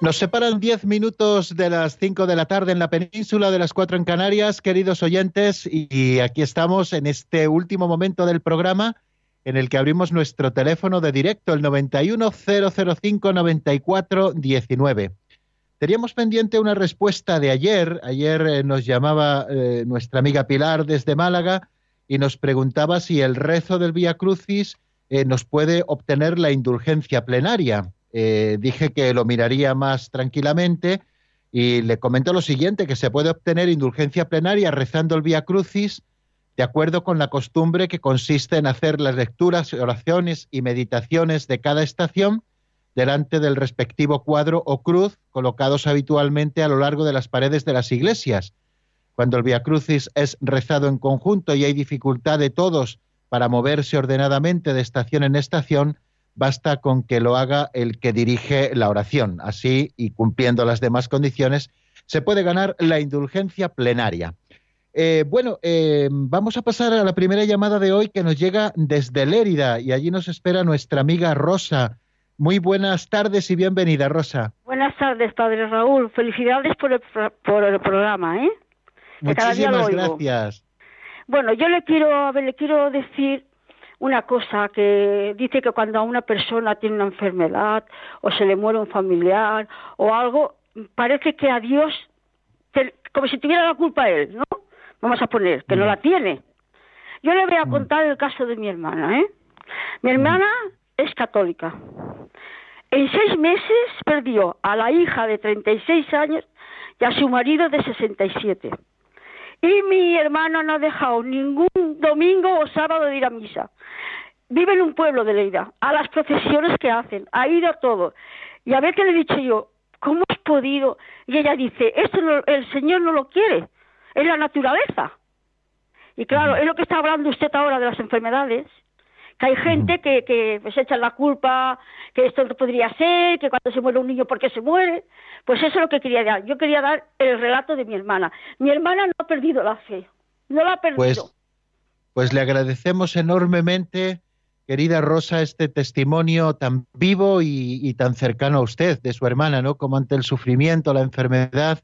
Nos separan 10 minutos de las 5 de la tarde en la península, de las 4 en Canarias, queridos oyentes, y aquí estamos en este último momento del programa en el que abrimos nuestro teléfono de directo, el 910059419. Teníamos pendiente una respuesta de ayer. Ayer eh, nos llamaba eh, nuestra amiga Pilar desde Málaga y nos preguntaba si el rezo del Vía Crucis eh, nos puede obtener la indulgencia plenaria. Eh, dije que lo miraría más tranquilamente y le comento lo siguiente, que se puede obtener indulgencia plenaria rezando el Vía Crucis de acuerdo con la costumbre que consiste en hacer las lecturas, oraciones y meditaciones de cada estación delante del respectivo cuadro o cruz colocados habitualmente a lo largo de las paredes de las iglesias. Cuando el Via Crucis es rezado en conjunto y hay dificultad de todos para moverse ordenadamente de estación en estación, basta con que lo haga el que dirige la oración. Así, y cumpliendo las demás condiciones, se puede ganar la indulgencia plenaria. Eh, bueno, eh, vamos a pasar a la primera llamada de hoy que nos llega desde Lérida y allí nos espera nuestra amiga Rosa. Muy buenas tardes y bienvenida, Rosa. Buenas tardes, padre Raúl. Felicidades por el, por el programa, ¿eh? Muchísimas gracias. Bueno, yo le quiero, a ver, le quiero decir una cosa que dice que cuando a una persona tiene una enfermedad o se le muere un familiar o algo, parece que a Dios, como si tuviera la culpa él, ¿no? Vamos a poner, que no mm. la tiene. Yo le voy a mm. contar el caso de mi hermana, ¿eh? Mi hermana es católica. En seis meses perdió a la hija de 36 años y a su marido de 67. Y mi hermana no ha dejado ningún domingo o sábado de ir a misa vive en un pueblo de Leida, a las procesiones que hacen, ha ido a todo. Y a ver qué le he dicho yo, ¿cómo has podido? Y ella dice, esto el Señor no lo quiere, es la naturaleza. Y claro, es lo que está hablando usted ahora de las enfermedades, que hay gente que, que pues echan la culpa, que esto no podría ser, que cuando se muere un niño, ¿por qué se muere? Pues eso es lo que quería dar. Yo quería dar el relato de mi hermana. Mi hermana no ha perdido la fe, no la ha perdido. Pues, pues le agradecemos enormemente querida Rosa, este testimonio tan vivo y, tan cercano a usted, de su hermana, ¿no? Como ante el sufrimiento, la enfermedad,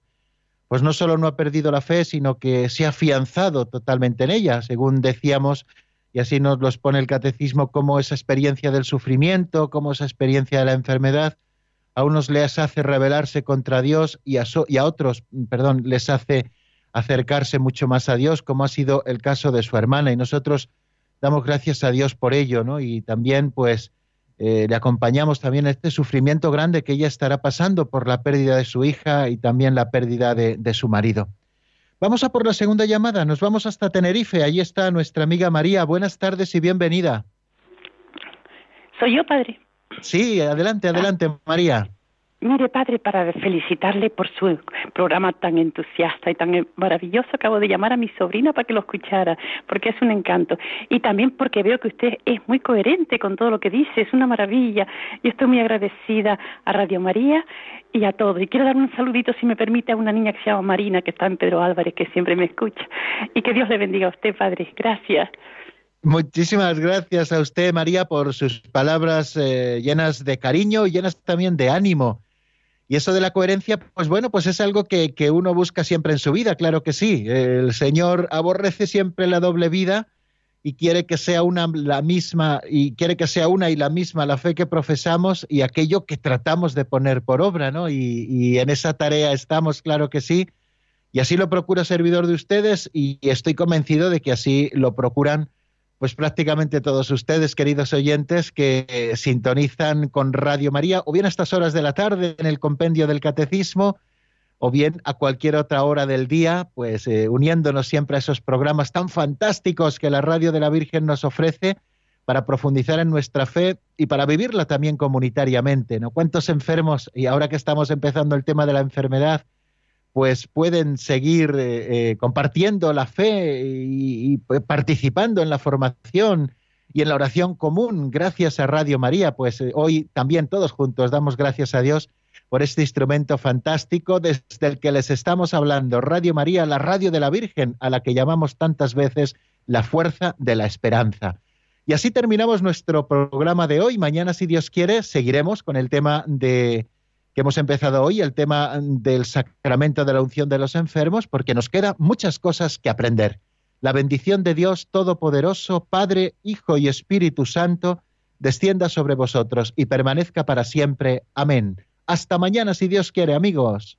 pues no solo no ha perdido la fe, sino que se ha afianzado totalmente en ella, según decíamos, y así nos los pone el catecismo, como esa experiencia del sufrimiento, como esa experiencia de la enfermedad, a unos les hace rebelarse contra Dios y a, a otros, perdón, les hace acercarse mucho más a Dios, como ha sido el caso de su hermana. Y nosotros damos gracias a Dios por ello, ¿no? Y también, pues, eh, le acompañamos también este sufrimiento grande que ella estará pasando por la pérdida de su hija y también la pérdida de su marido. Vamos a por la segunda llamada. Nos vamos hasta Tenerife. Allí está nuestra amiga María. Buenas tardes y bienvenida. Soy yo, padre. Sí, adelante, adelante, María. Mire, padre, para felicitarle por su programa tan entusiasta y tan maravilloso, acabo de llamar a mi sobrina para que lo escuchara, porque es un encanto. Y también porque veo que usted es muy coherente con todo lo que dice, es una maravilla. Y estoy muy agradecida a Radio María y a todos. Y quiero dar un saludito, si me permite, a una niña que se llama Marina, que está en Pedro Álvarez, que siempre me escucha. Y que Dios le bendiga a usted, padre. Gracias. Muchísimas gracias a usted, María, por sus palabras eh, llenas de cariño y llenas también de ánimo y eso de la coherencia, pues bueno, pues es algo que, uno busca siempre en su vida, claro que sí. El Señor aborrece siempre la doble vida y quiere que sea una la misma y quiere que sea una y la misma la fe que profesamos y aquello que tratamos de poner por obra, ¿no? Y, y en esa tarea estamos, claro que sí. Y así lo procura servidor de ustedes y estoy convencido de que así lo procuran pues prácticamente todos ustedes, queridos oyentes, que sintonizan con Radio María, o bien a estas horas de la tarde en el compendio del Catecismo, o bien a cualquier otra hora del día, pues eh, uniéndonos siempre a esos programas tan fantásticos que la Radio de la Virgen nos ofrece para profundizar en nuestra fe y para vivirla también comunitariamente. ¿no? ¿Cuántos enfermos, y ahora que estamos empezando el tema de la enfermedad, pues pueden seguir eh, eh, compartiendo la fe y, pues, participando en la formación y en la oración común gracias a Radio María. Pues eh, hoy también todos juntos damos gracias a Dios por este instrumento fantástico desde el que les estamos hablando. Radio María, la radio de la Virgen, a la que llamamos tantas veces la fuerza de la esperanza. Y así terminamos nuestro programa de hoy. Mañana, si Dios quiere, seguiremos con el tema de que hemos empezado hoy, el tema del sacramento de la unción de los enfermos, porque nos quedan muchas cosas que aprender. La bendición de Dios Todopoderoso, Padre, Hijo y Espíritu Santo, descienda sobre vosotros y permanezca para siempre. Amén. Hasta mañana, si Dios quiere, amigos.